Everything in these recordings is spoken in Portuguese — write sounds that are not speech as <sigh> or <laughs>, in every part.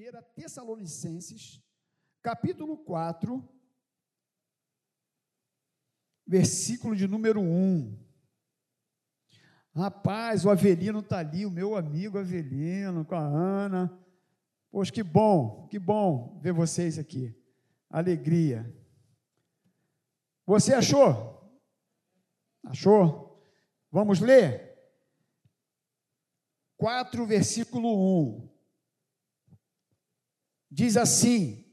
1 Tessalonicenses, capítulo 4, versículo de número 1. Rapaz, o Avelino está ali, o meu amigo Avelino, com a Ana. Poxa, que bom, que bom ver vocês aqui. Alegria. Você achou? Achou? Vamos ler? 4, versículo 1. Diz assim: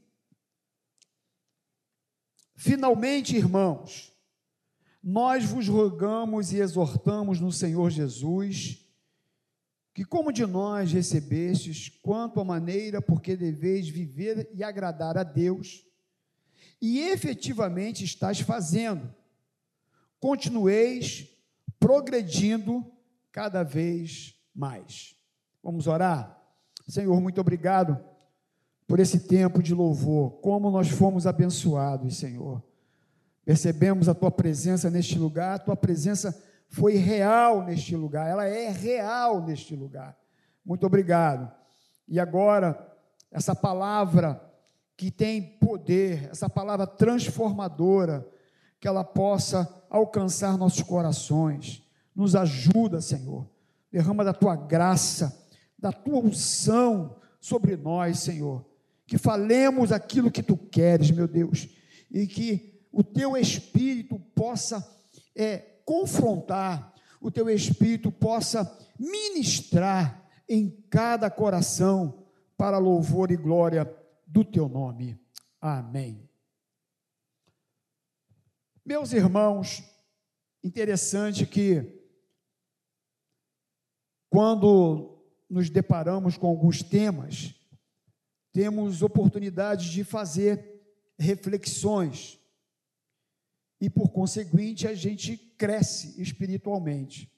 Finalmente, irmãos, nós vos rogamos e exortamos no Senhor Jesus, que como de nós recebestes, quanto à maneira porque deveis viver e agradar a Deus, e efetivamente estás fazendo, continueis progredindo cada vez mais. Vamos orar? Senhor, muito obrigado por esse tempo de louvor, como nós fomos abençoados, Senhor. Percebemos a tua presença neste lugar, a tua presença foi real neste lugar, ela é real neste lugar. Muito obrigado. E agora, essa palavra que tem poder, essa palavra transformadora, que ela possa alcançar nossos corações. Nos ajuda, Senhor. Derrama da tua graça, da tua unção sobre nós, Senhor que falemos aquilo que tu queres, meu Deus, e que o teu espírito possa é, confrontar, o teu espírito possa ministrar em cada coração para louvor e glória do teu nome. Amém. Meus irmãos, interessante que quando nos deparamos com alguns temas, temos oportunidade de fazer reflexões e, por conseguinte, a gente cresce espiritualmente.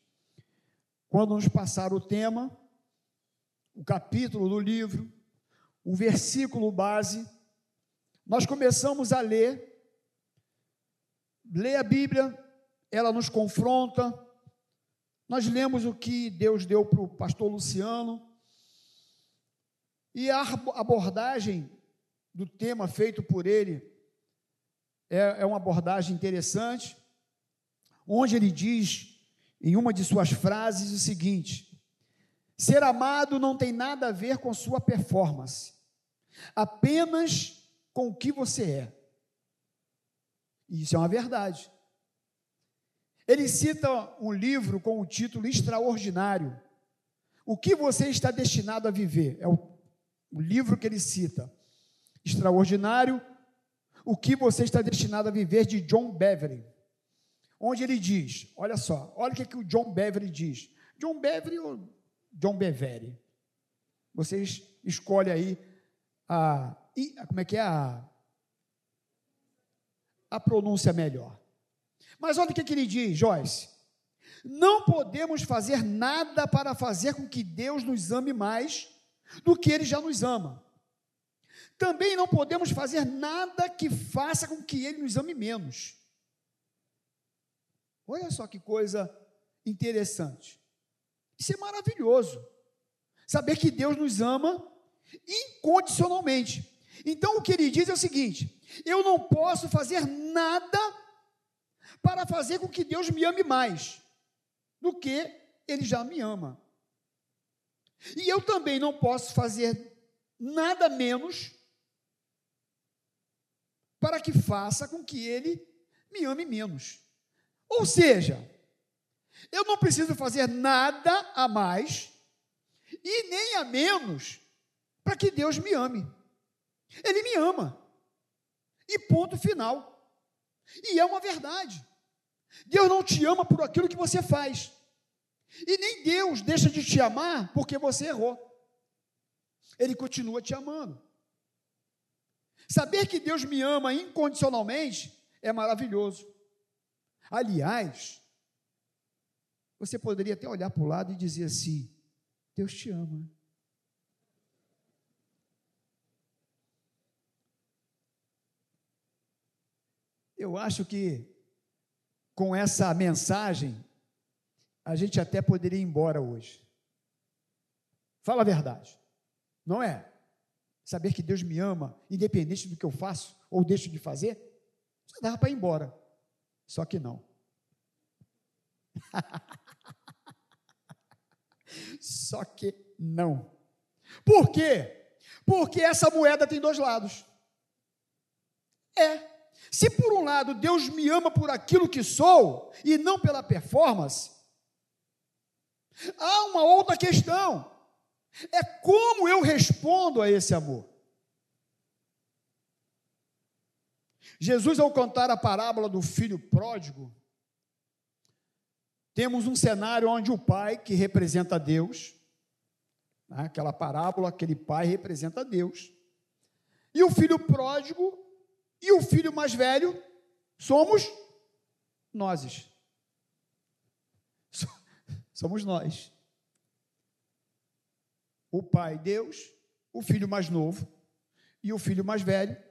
Quando nos passar o tema, o capítulo do livro, o versículo base, nós começamos a ler, ler a Bíblia, ela nos confronta, nós lemos o que Deus deu para o pastor Luciano, e a abordagem do tema feito por ele é, é uma abordagem interessante, onde ele diz, em uma de suas frases, o seguinte: ser amado não tem nada a ver com sua performance, apenas com o que você é. E isso é uma verdade. Ele cita um livro com o título Extraordinário. O que você está destinado a viver? É o o livro que ele cita, extraordinário, o que você está destinado a viver, de John Beverly, onde ele diz: olha só, olha o que, que o John Beverly diz. John Beverly ou John Bevere? Vocês escolhem aí a, como é que é a, a pronúncia melhor. Mas olha o que, que ele diz, Joyce. Não podemos fazer nada para fazer com que Deus nos ame mais do que ele já nos ama. Também não podemos fazer nada que faça com que ele nos ame menos. Olha só que coisa interessante. Isso é maravilhoso. Saber que Deus nos ama incondicionalmente. Então o que ele diz é o seguinte: eu não posso fazer nada para fazer com que Deus me ame mais do que ele já me ama. E eu também não posso fazer nada menos para que faça com que ele me ame menos. Ou seja, eu não preciso fazer nada a mais e nem a menos para que Deus me ame. Ele me ama. E ponto final. E é uma verdade. Deus não te ama por aquilo que você faz. E nem Deus deixa de te amar porque você errou. Ele continua te amando. Saber que Deus me ama incondicionalmente é maravilhoso. Aliás, você poderia até olhar para o lado e dizer assim: Deus te ama. Eu acho que com essa mensagem a gente até poderia ir embora hoje. Fala a verdade, não é? saber que Deus me ama, independente do que eu faço ou deixo de fazer, já dava para ir embora. Só que não. <laughs> Só que não. Por quê? Porque essa moeda tem dois lados. É. Se por um lado Deus me ama por aquilo que sou e não pela performance, há uma outra questão. É como eu respondo a esse amor. Jesus, ao contar a parábola do filho pródigo, temos um cenário onde o pai, que representa Deus, né, aquela parábola, aquele pai representa Deus, e o filho pródigo e o filho mais velho somos nós. Somos nós. O pai, Deus, o filho mais novo e o filho mais velho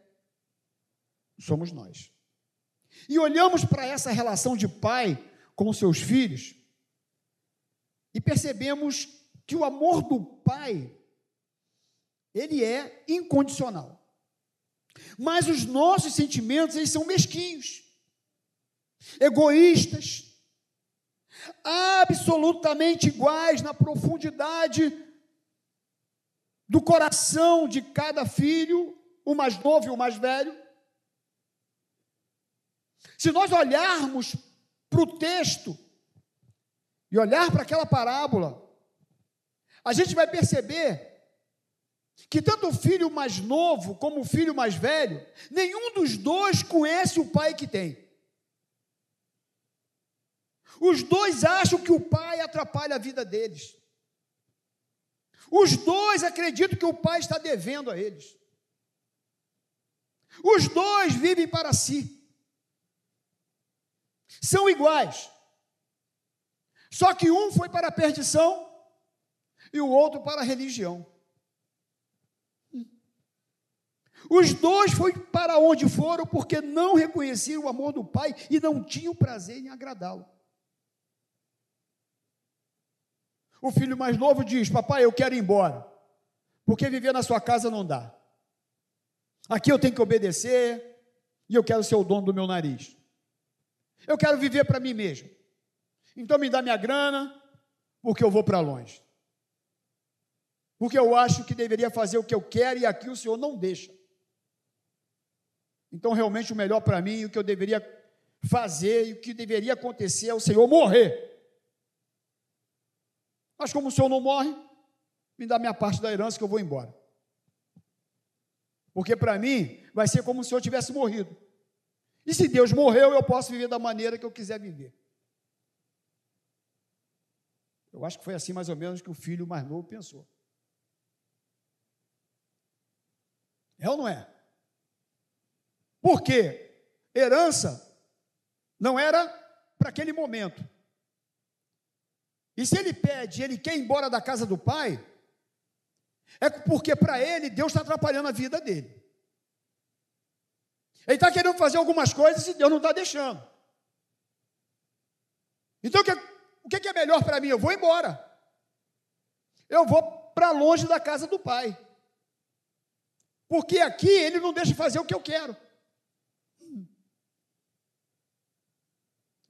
somos nós. E olhamos para essa relação de pai com seus filhos e percebemos que o amor do pai ele é incondicional. Mas os nossos sentimentos, eles são mesquinhos, egoístas, absolutamente iguais na profundidade do coração de cada filho, o mais novo e o mais velho. Se nós olharmos para o texto e olhar para aquela parábola, a gente vai perceber que tanto o filho mais novo como o filho mais velho, nenhum dos dois conhece o pai que tem. Os dois acham que o pai atrapalha a vida deles. Os dois acreditam que o pai está devendo a eles. Os dois vivem para si. São iguais. Só que um foi para a perdição e o outro para a religião. Os dois foram para onde foram porque não reconheciam o amor do Pai e não tinham prazer em agradá-lo. O filho mais novo diz: Papai, eu quero ir embora, porque viver na sua casa não dá. Aqui eu tenho que obedecer e eu quero ser o dono do meu nariz. Eu quero viver para mim mesmo. Então me dá minha grana, porque eu vou para longe. Porque eu acho que deveria fazer o que eu quero e aqui o Senhor não deixa. Então, realmente, o melhor para mim, o que eu deveria fazer e o que deveria acontecer é o Senhor morrer. Mas, como o Senhor não morre, me dá minha parte da herança que eu vou embora. Porque para mim vai ser como se Senhor tivesse morrido. E se Deus morreu, eu posso viver da maneira que eu quiser viver. Eu acho que foi assim mais ou menos que o filho mais novo pensou. É ou não é? Porque herança não era para aquele momento. E se ele pede, ele quer ir embora da casa do pai, é porque para ele Deus está atrapalhando a vida dele. Ele está querendo fazer algumas coisas e Deus não está deixando. Então o que é melhor para mim? Eu vou embora. Eu vou para longe da casa do pai. Porque aqui ele não deixa fazer o que eu quero.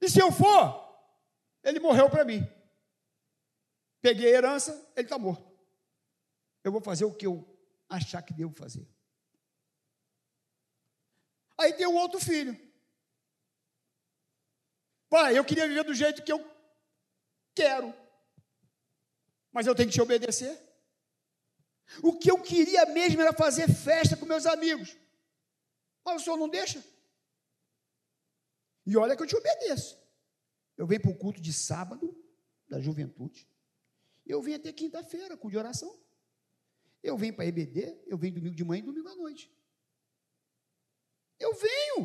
E se eu for, ele morreu para mim. Peguei a herança, ele está morto. Eu vou fazer o que eu achar que devo fazer. Aí tem o outro filho. Pai, eu queria viver do jeito que eu quero, mas eu tenho que te obedecer. O que eu queria mesmo era fazer festa com meus amigos, mas o senhor não deixa. E olha que eu te obedeço. Eu venho para o culto de sábado da juventude. Eu venho até quinta-feira, com de oração. Eu venho para EBD, eu venho domingo de manhã e domingo à noite. Eu venho.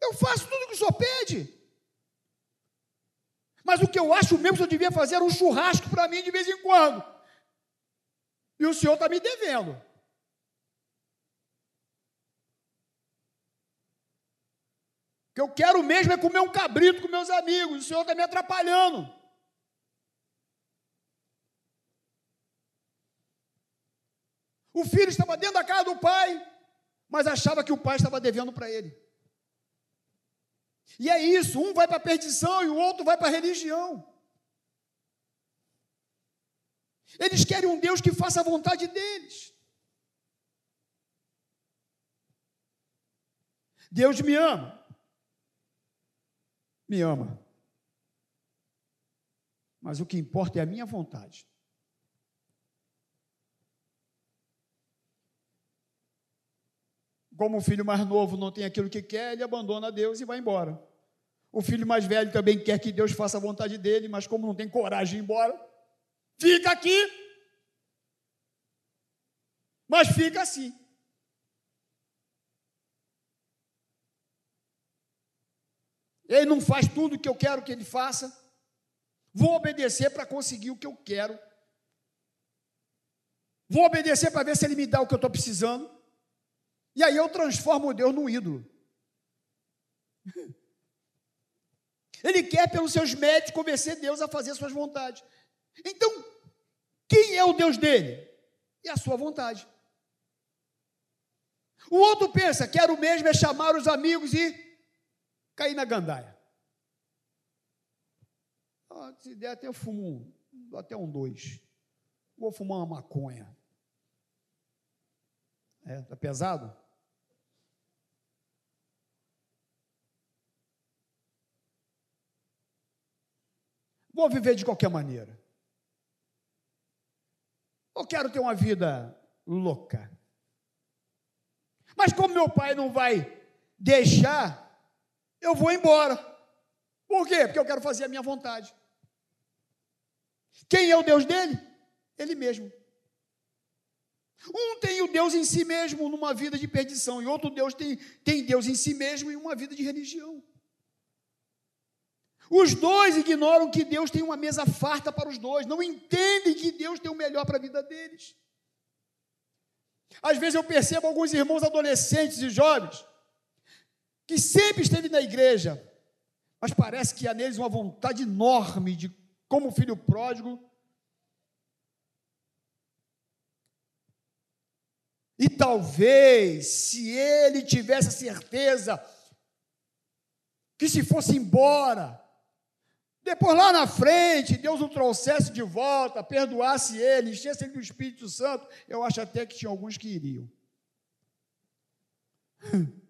Eu faço tudo o que o senhor pede. Mas o que eu acho mesmo que eu devia fazer era um churrasco para mim de vez em quando. E o senhor está me devendo. que eu quero mesmo é comer um cabrito com meus amigos, o Senhor está me atrapalhando. O filho estava dentro da casa do pai, mas achava que o pai estava devendo para ele. E é isso, um vai para a perdição e o outro vai para a religião. Eles querem um Deus que faça a vontade deles. Deus me ama. Me ama. Mas o que importa é a minha vontade. Como o filho mais novo não tem aquilo que quer, ele abandona Deus e vai embora. O filho mais velho também quer que Deus faça a vontade dele, mas como não tem coragem de ir embora, fica aqui. Mas fica assim. Ele não faz tudo o que eu quero que ele faça. Vou obedecer para conseguir o que eu quero. Vou obedecer para ver se ele me dá o que eu estou precisando. E aí eu transformo Deus num ídolo. Ele quer, pelos seus médicos, convencer Deus a fazer suas vontades. Então, quem é o Deus dele? É a sua vontade. O outro pensa, quero mesmo é chamar os amigos e cair na gandaia. Ah, se der, até eu fumo um, até um dois. Vou fumar uma maconha. É, tá pesado? Vou viver de qualquer maneira. Eu quero ter uma vida louca. Mas como meu pai não vai deixar, eu vou embora. Por quê? Porque eu quero fazer a minha vontade. Quem é o Deus dele? Ele mesmo. Um tem o Deus em si mesmo numa vida de perdição, e outro Deus tem, tem Deus em si mesmo em uma vida de religião. Os dois ignoram que Deus tem uma mesa farta para os dois, não entendem que Deus tem o melhor para a vida deles. Às vezes eu percebo alguns irmãos adolescentes e jovens que sempre esteve na igreja, mas parece que há neles uma vontade enorme de, como filho pródigo, e talvez, se ele tivesse a certeza que se fosse embora, depois, lá na frente, Deus o trouxesse de volta, perdoasse ele, enchesse ele do Espírito Santo. Eu acho até que tinha alguns que iriam. <laughs>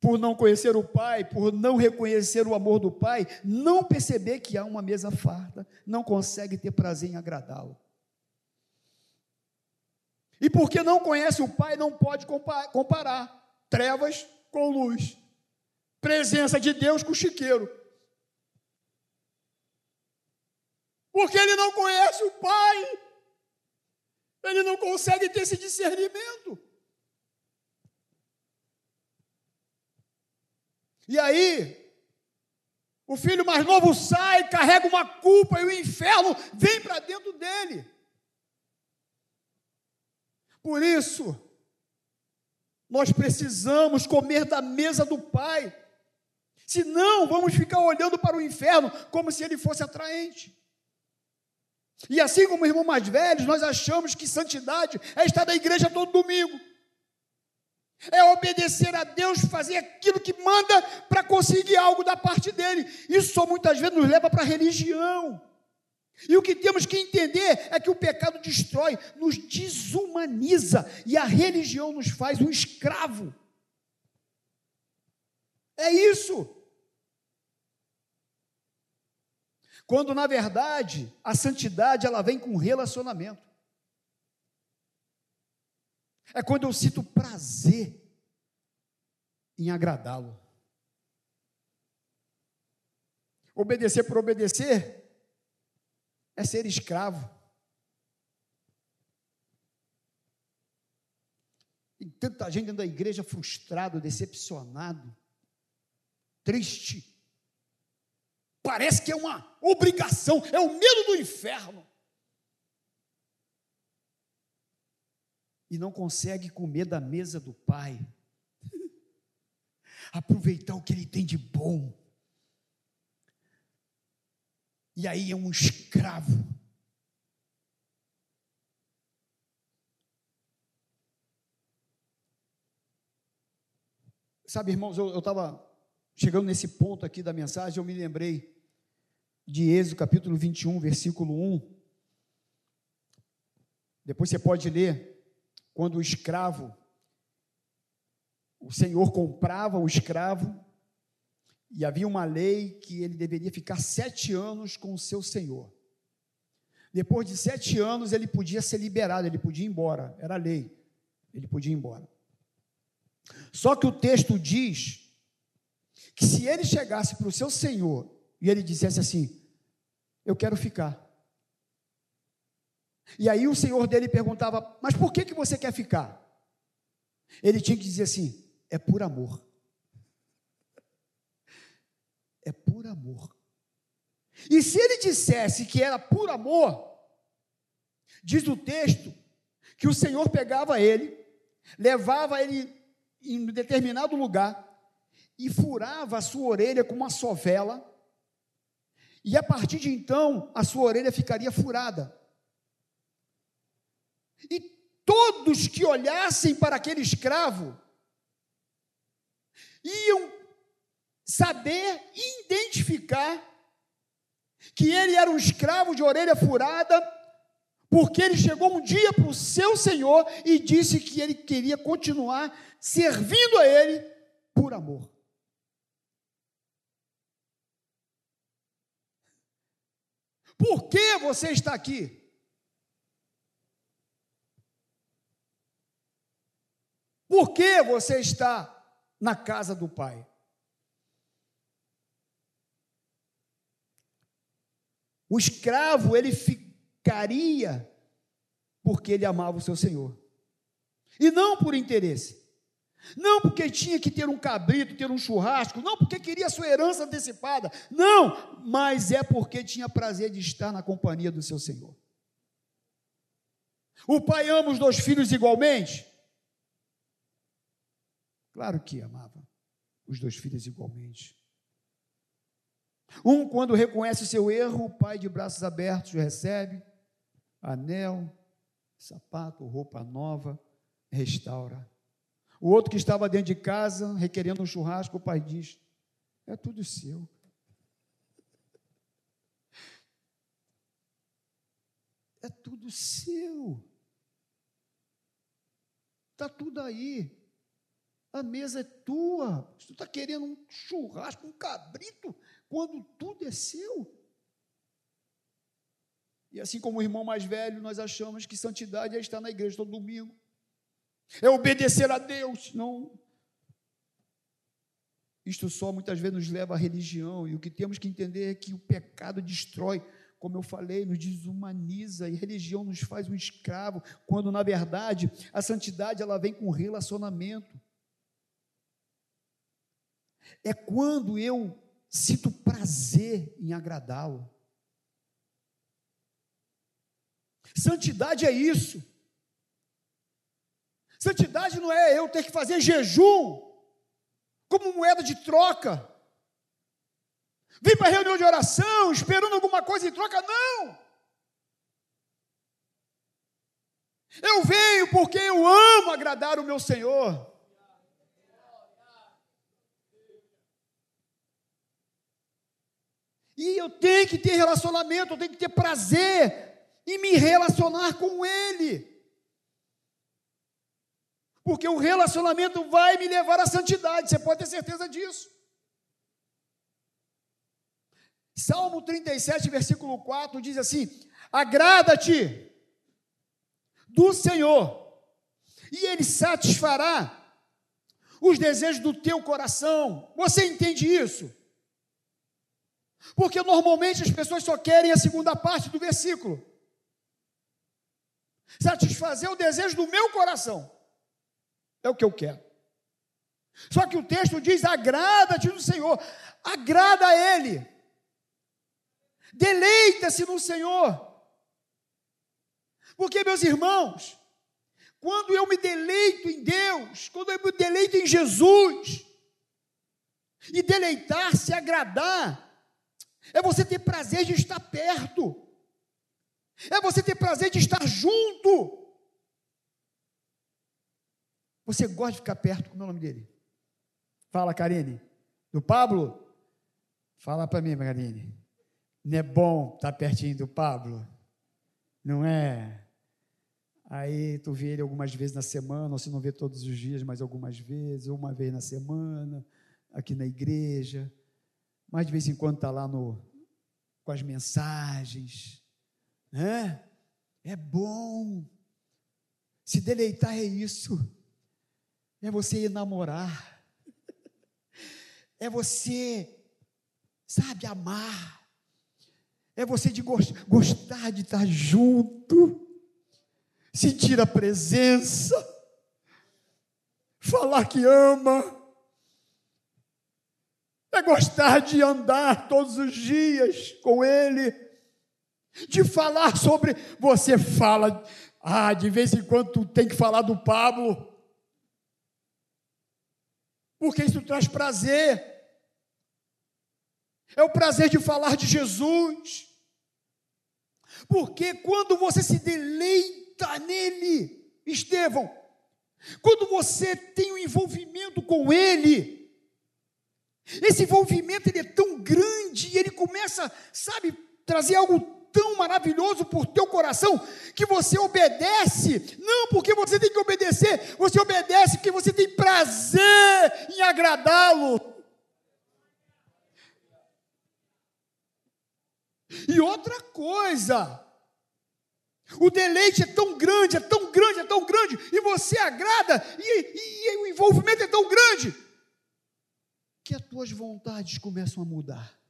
Por não conhecer o Pai, por não reconhecer o amor do Pai, não perceber que há uma mesa farta, não consegue ter prazer em agradá-lo. E porque não conhece o Pai, não pode comparar trevas com luz, presença de Deus com chiqueiro. Porque ele não conhece o Pai. Ele não consegue ter esse discernimento. E aí, o filho mais novo sai, carrega uma culpa e o inferno vem para dentro dele. Por isso, nós precisamos comer da mesa do Pai. Senão, vamos ficar olhando para o inferno como se ele fosse atraente. E assim como irmãos mais velhos, nós achamos que santidade é estar na igreja todo domingo. É obedecer a Deus, fazer aquilo que manda para conseguir algo da parte dele. Isso só muitas vezes nos leva para a religião. E o que temos que entender é que o pecado destrói, nos desumaniza e a religião nos faz um escravo. É isso. Quando na verdade a santidade ela vem com relacionamento. É quando eu sinto prazer em agradá-lo. Obedecer por obedecer é ser escravo. Tem tanta gente dentro da igreja frustrado, decepcionado, triste. Parece que é uma obrigação, é o medo do inferno. E não consegue comer da mesa do Pai, <laughs> aproveitar o que Ele tem de bom. E aí é um escravo. Sabe, irmãos, eu estava chegando nesse ponto aqui da mensagem, eu me lembrei de Êxodo capítulo 21, versículo 1. Depois você pode ler, quando o escravo, o Senhor comprava o escravo, e havia uma lei que ele deveria ficar sete anos com o seu senhor. Depois de sete anos, ele podia ser liberado, ele podia ir embora, era lei, ele podia ir embora. Só que o texto diz que se ele chegasse para o seu senhor e ele dissesse assim: Eu quero ficar. E aí o senhor dele perguntava: Mas por que, que você quer ficar? Ele tinha que dizer assim: É por amor. É por amor. E se ele dissesse que era por amor, diz o texto que o Senhor pegava ele, levava ele em determinado lugar e furava a sua orelha com uma sovela, e a partir de então a sua orelha ficaria furada. E todos que olhassem para aquele escravo iam saber identificar que ele era um escravo de orelha furada, porque ele chegou um dia para o seu senhor e disse que ele queria continuar servindo a ele por amor. Por que você está aqui? Por que você está na casa do Pai? O escravo, ele ficaria porque ele amava o seu senhor. E não por interesse. Não porque tinha que ter um cabrito, ter um churrasco, não porque queria sua herança antecipada, não, mas é porque tinha prazer de estar na companhia do seu Senhor. O pai ama os dois filhos igualmente? Claro que amava os dois filhos igualmente. Um, quando reconhece o seu erro, o pai de braços abertos recebe, anel, sapato, roupa nova, restaura. O outro que estava dentro de casa, requerendo um churrasco, o pai diz: É tudo seu. É tudo seu. Está tudo aí. A mesa é tua. Tu está querendo um churrasco, um cabrito, quando tudo é seu. E assim como o irmão mais velho, nós achamos que santidade é estar na igreja todo domingo. É obedecer a Deus. Não. Isto só muitas vezes nos leva à religião. E o que temos que entender é que o pecado destrói como eu falei, nos desumaniza e religião nos faz um escravo, quando na verdade a santidade ela vem com relacionamento é quando eu sinto prazer em agradá-lo. Santidade é isso. Santidade não é eu ter que fazer jejum como moeda de troca. Vim para reunião de oração esperando alguma coisa em troca, não. Eu venho porque eu amo agradar o meu Senhor. E eu tenho que ter relacionamento, eu tenho que ter prazer em me relacionar com Ele. Porque o relacionamento vai me levar à santidade, você pode ter certeza disso. Salmo 37, versículo 4 diz assim: Agrada-te do Senhor, e Ele satisfará os desejos do teu coração. Você entende isso? Porque normalmente as pessoas só querem a segunda parte do versículo. Satisfazer o desejo do meu coração. É o que eu quero. Só que o texto diz: agrada-te no Senhor, agrada a Ele, deleita-se no Senhor. Porque, meus irmãos, quando eu me deleito em Deus, quando eu me deleito em Jesus, e deleitar-se, agradar, é você ter prazer de estar perto, é você ter prazer de estar junto. Você gosta de ficar perto, como é o nome dele? Fala, Karine. Do Pablo? Fala para mim, Karine. Não é bom estar tá pertinho do Pablo? Não é? Aí tu vê ele algumas vezes na semana, ou se não vê todos os dias, mas algumas vezes, ou uma vez na semana, aqui na igreja. Mas de vez em quando está lá no, com as mensagens. Né? É bom. Se deleitar é isso. É você namorar. É você, sabe, amar. É você de gostar de estar junto, sentir a presença, falar que ama, é gostar de andar todos os dias com Ele, de falar sobre. Você fala, ah, de vez em quando tem que falar do Pablo, porque isso traz prazer. É o prazer de falar de Jesus. Porque quando você se deleita nele, Estevão, quando você tem um envolvimento com ele, esse envolvimento ele é tão grande ele começa, sabe, trazer algo tão maravilhoso por teu coração que você obedece, não porque você tem que obedecer, você obedece porque você tem prazer em agradá-lo. E outra coisa, o deleite é tão grande, é tão grande, é tão grande, e você agrada, e, e, e o envolvimento é tão grande, que as tuas vontades começam a mudar.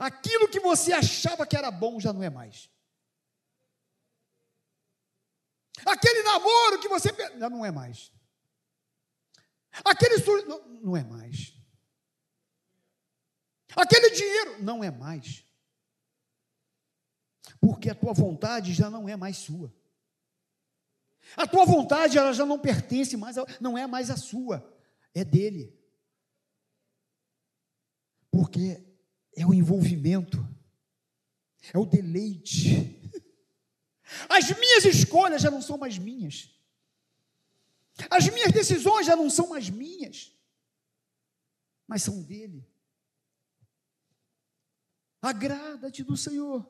Aquilo que você achava que era bom já não é mais. Aquele namoro que você já não é mais. Aquele não, não é mais. Aquele dinheiro não é mais. Porque a tua vontade já não é mais sua. A tua vontade ela já não pertence mais, não é mais a sua, é dele. Porque é o envolvimento, é o deleite. As minhas escolhas já não são mais minhas. As minhas decisões já não são mais minhas, mas são dele. Agrada-te do Senhor.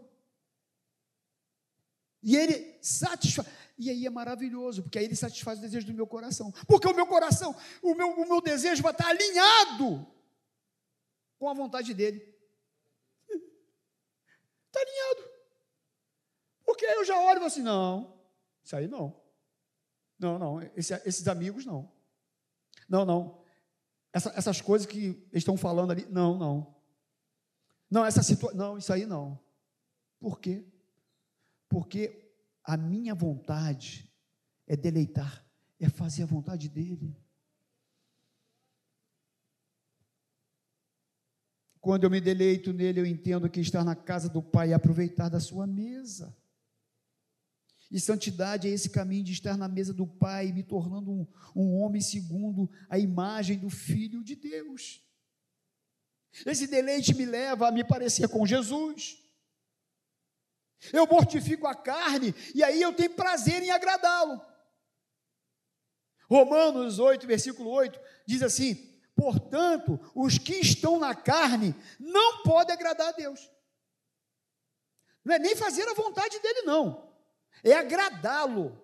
E ele satisfaz. E aí é maravilhoso, porque aí ele satisfaz o desejo do meu coração. Porque o meu coração, o meu, o meu desejo vai estar alinhado com a vontade dele. Está alinhado. Porque eu já olho e falo assim: não, isso aí não. Não, não, esse, esses amigos não. Não, não. Essa, essas coisas que eles estão falando ali, não, não. Não, essa situação, não, isso aí não. Por quê? Porque a minha vontade é deleitar, é fazer a vontade dele. Quando eu me deleito nele, eu entendo que estar na casa do Pai é aproveitar da sua mesa. E santidade é esse caminho de estar na mesa do Pai, me tornando um, um homem segundo a imagem do Filho de Deus. Esse deleite me leva a me parecer com Jesus. Eu mortifico a carne e aí eu tenho prazer em agradá-lo. Romanos 8, versículo 8, diz assim: Portanto, os que estão na carne não podem agradar a Deus. Não é nem fazer a vontade dele, não, é agradá-lo.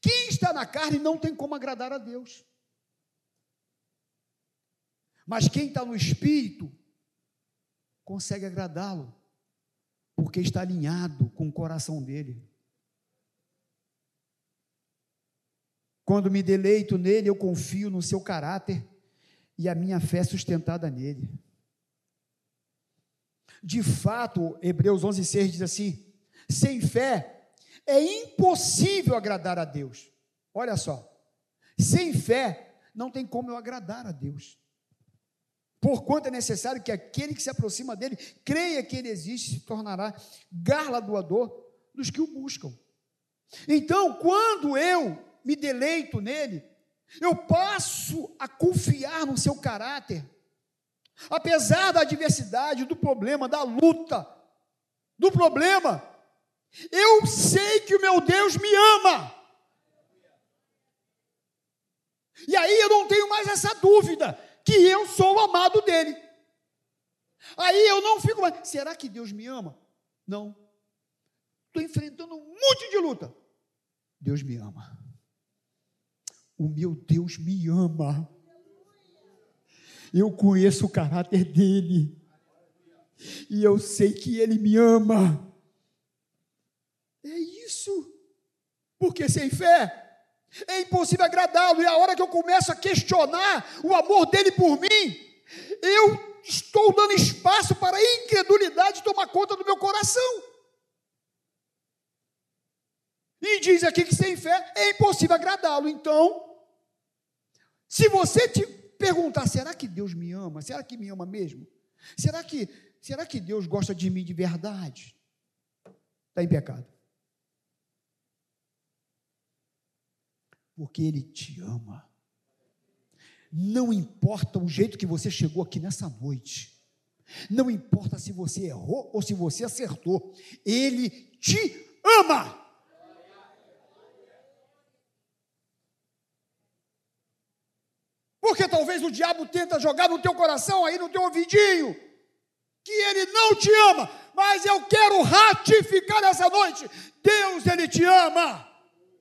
Quem está na carne não tem como agradar a Deus. Mas quem está no espírito consegue agradá-lo, porque está alinhado com o coração dele. Quando me deleito nele, eu confio no seu caráter e a minha fé é sustentada nele. De fato, Hebreus 11:6 diz assim: sem fé é impossível agradar a Deus. Olha só, sem fé não tem como eu agradar a Deus. Porquanto é necessário que aquele que se aproxima dele creia que ele existe e se tornará galardoador dos que o buscam. Então, quando eu me deleito nele, eu passo a confiar no seu caráter, apesar da adversidade, do problema, da luta, do problema, eu sei que o meu Deus me ama. E aí eu não tenho mais essa dúvida que eu sou o amado dele. Aí eu não fico mais, será que Deus me ama? Não. Estou enfrentando um monte de luta. Deus me ama. O meu Deus me ama. Eu conheço o caráter dele. E eu sei que ele me ama. É isso. Porque sem fé é impossível agradá-lo. E a hora que eu começo a questionar o amor dele por mim, eu estou dando espaço para a incredulidade tomar conta do meu coração. E diz aqui que sem fé é impossível agradá-lo. Então, se você te perguntar, será que Deus me ama? Será que me ama mesmo? Será que, será que Deus gosta de mim de verdade? Está em pecado. Porque Ele te ama. Não importa o jeito que você chegou aqui nessa noite. Não importa se você errou ou se você acertou. Ele te ama. Porque talvez o diabo tenta jogar no teu coração, aí no teu ouvidinho, que ele não te ama, mas eu quero ratificar nessa noite: Deus, ele te ama.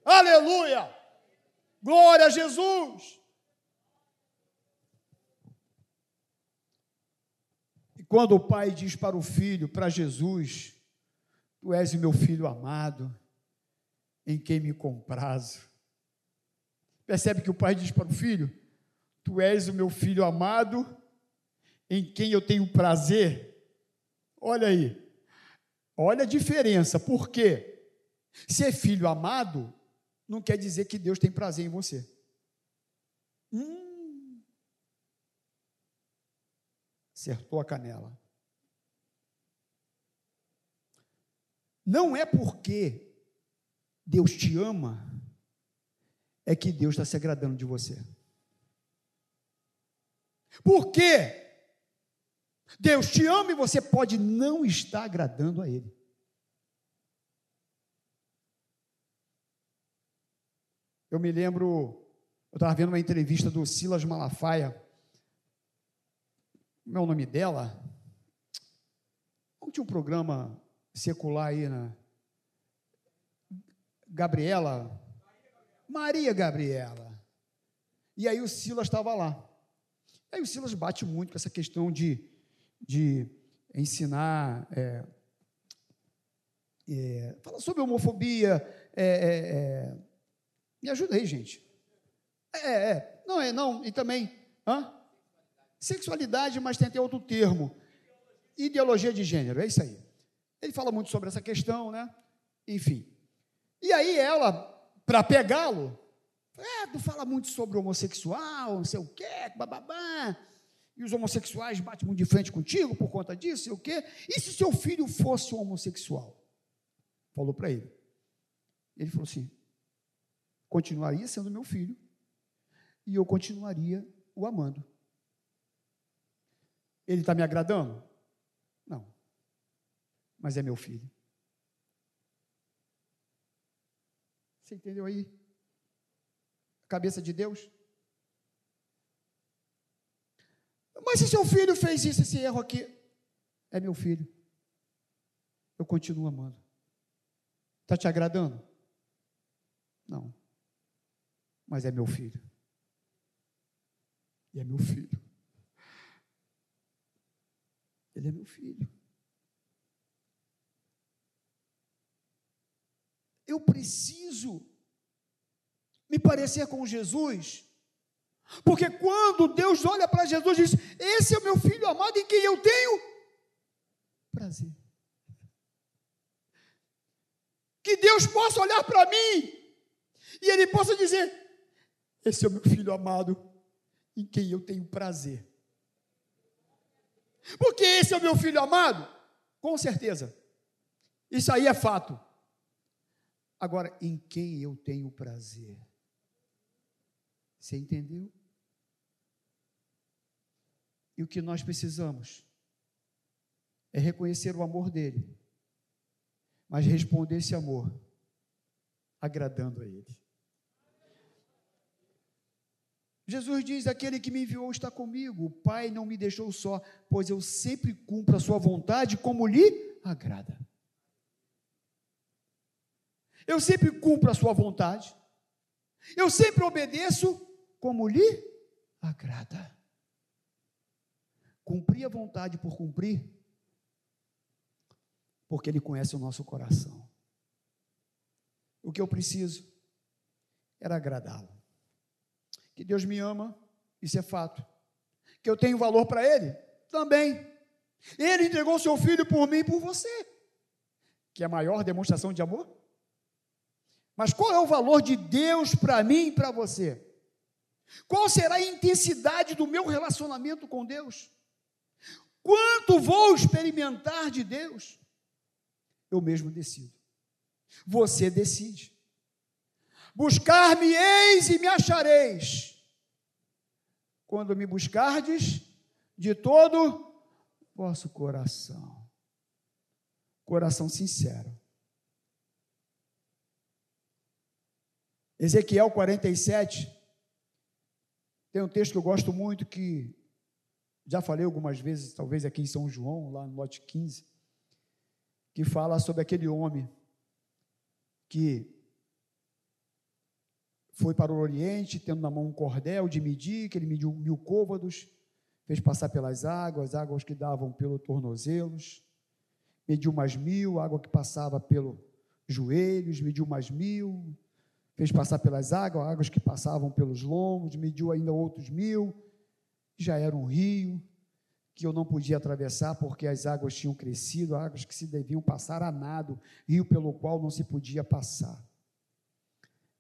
Aleluia. Glória a Jesus. E quando o pai diz para o filho, para Jesus, Tu és meu filho amado, em quem me comprazo. Percebe que o pai diz para o filho: Tu és o meu filho amado, em quem eu tenho prazer. Olha aí, olha a diferença, por quê? Ser filho amado não quer dizer que Deus tem prazer em você. Hum, acertou a canela. Não é porque Deus te ama, é que Deus está se agradando de você. Por quê? Deus te ama e você pode não estar agradando a Ele. Eu me lembro, eu estava vendo uma entrevista do Silas Malafaia. Como é o nome dela? Não tinha um programa secular aí na. Gabriela? Maria Gabriela. E aí o Silas estava lá. Aí o Silas bate muito com essa questão de, de ensinar. É, é, fala sobre homofobia. É, é, é me ajuda aí, gente. É, é. Não, é, não. E também. Hã? Sexualidade, mas tem até outro termo. Ideologia de gênero, é isso aí. Ele fala muito sobre essa questão, né? Enfim. E aí ela, para pegá-lo, é, tu fala muito sobre homossexual, não sei o quê, bababá. E os homossexuais batem muito de frente contigo por conta disso, sei o quê. E se seu filho fosse um homossexual? Falou para ele. Ele falou assim: continuaria sendo meu filho e eu continuaria o amando. Ele está me agradando? Não. Mas é meu filho. Você entendeu aí? Cabeça de Deus? Mas se seu filho fez isso, esse erro aqui, é meu filho. Eu continuo amando. Está te agradando? Não mas é meu filho. E é meu filho. Ele é meu filho. Eu preciso me parecer com Jesus, porque quando Deus olha para Jesus diz: Esse é o meu filho amado em quem eu tenho prazer. Que Deus possa olhar para mim e Ele possa dizer: esse é o meu filho amado, em quem eu tenho prazer. Porque esse é o meu filho amado? Com certeza. Isso aí é fato. Agora, em quem eu tenho prazer? Você entendeu? E o que nós precisamos é reconhecer o amor dele, mas responder esse amor agradando a ele. Jesus diz: Aquele que me enviou está comigo, o Pai não me deixou só, pois eu sempre cumpro a sua vontade como lhe agrada. Eu sempre cumpro a sua vontade, eu sempre obedeço como lhe agrada. Cumprir a vontade por cumprir, porque Ele conhece o nosso coração. O que eu preciso era agradá-lo. Que Deus me ama, isso é fato. Que eu tenho valor para Ele, também. Ele entregou seu filho por mim e por você. Que é a maior demonstração de amor. Mas qual é o valor de Deus para mim e para você? Qual será a intensidade do meu relacionamento com Deus? Quanto vou experimentar de Deus? Eu mesmo decido. Você decide. Buscar-me-eis e me achareis. Quando me buscardes de todo vosso coração. Coração sincero. Ezequiel 47, tem um texto que eu gosto muito que já falei algumas vezes, talvez aqui em São João, lá no lote 15, que fala sobre aquele homem que foi para o Oriente, tendo na mão um cordel de medir, que ele mediu mil côvados, fez passar pelas águas, águas que davam pelo tornozelos, mediu mais mil, água que passava pelo joelhos, mediu mais mil, fez passar pelas águas, águas que passavam pelos lombos, mediu ainda outros mil, já era um rio que eu não podia atravessar porque as águas tinham crescido, águas que se deviam passar a nado, rio pelo qual não se podia passar.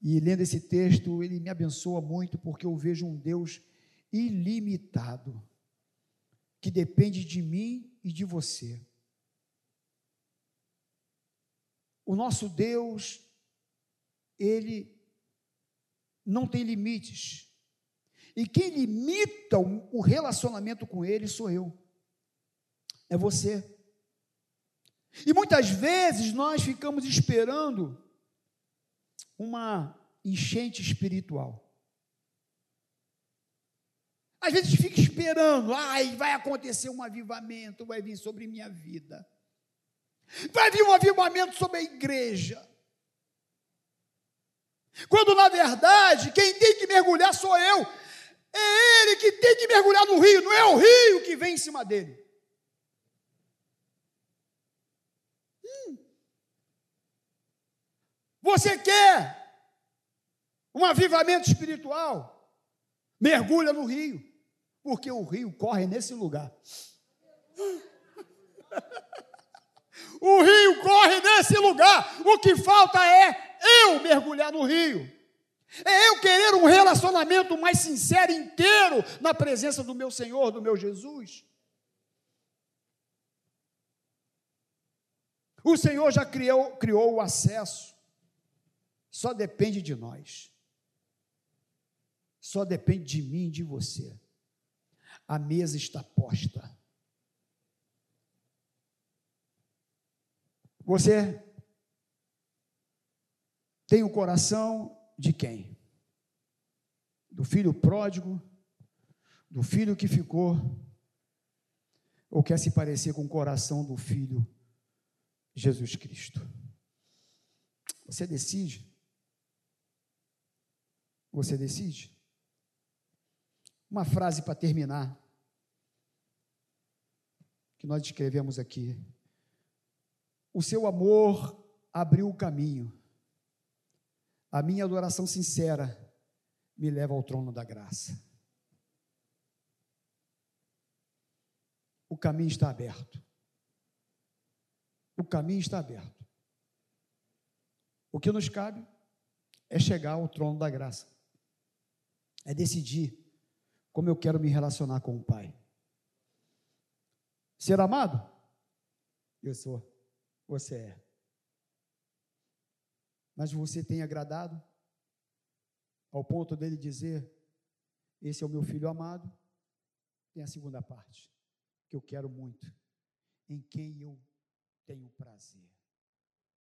E lendo esse texto, ele me abençoa muito porque eu vejo um Deus ilimitado, que depende de mim e de você. O nosso Deus, ele não tem limites. E quem limita o relacionamento com ele sou eu. É você. E muitas vezes nós ficamos esperando uma enchente espiritual. Às vezes fica esperando, ai, vai acontecer um avivamento, vai vir sobre minha vida. Vai vir um avivamento sobre a igreja. Quando na verdade quem tem que mergulhar sou eu. É ele que tem que mergulhar no rio, não é o rio que vem em cima dele. Você quer um avivamento espiritual? Mergulha no rio, porque o rio corre nesse lugar. <laughs> O rio corre nesse lugar. O que falta é eu mergulhar no rio. É eu querer um relacionamento mais sincero, inteiro, na presença do meu Senhor, do meu Jesus. O Senhor já criou, criou o acesso. Só depende de nós. Só depende de mim e de você. A mesa está posta. Você tem o coração de quem? Do filho pródigo? Do filho que ficou? Ou quer se parecer com o coração do filho Jesus Cristo? Você decide. Você decide? Uma frase para terminar, que nós escrevemos aqui. O seu amor abriu o caminho. A minha adoração sincera me leva ao trono da graça. O caminho está aberto. O caminho está aberto. O que nos cabe é chegar ao trono da graça é decidir como eu quero me relacionar com o Pai. Ser amado? Eu sou. Você é. Mas você tem agradado ao ponto dele dizer: Esse é o meu filho amado. Tem a segunda parte, que eu quero muito, em quem eu tenho prazer.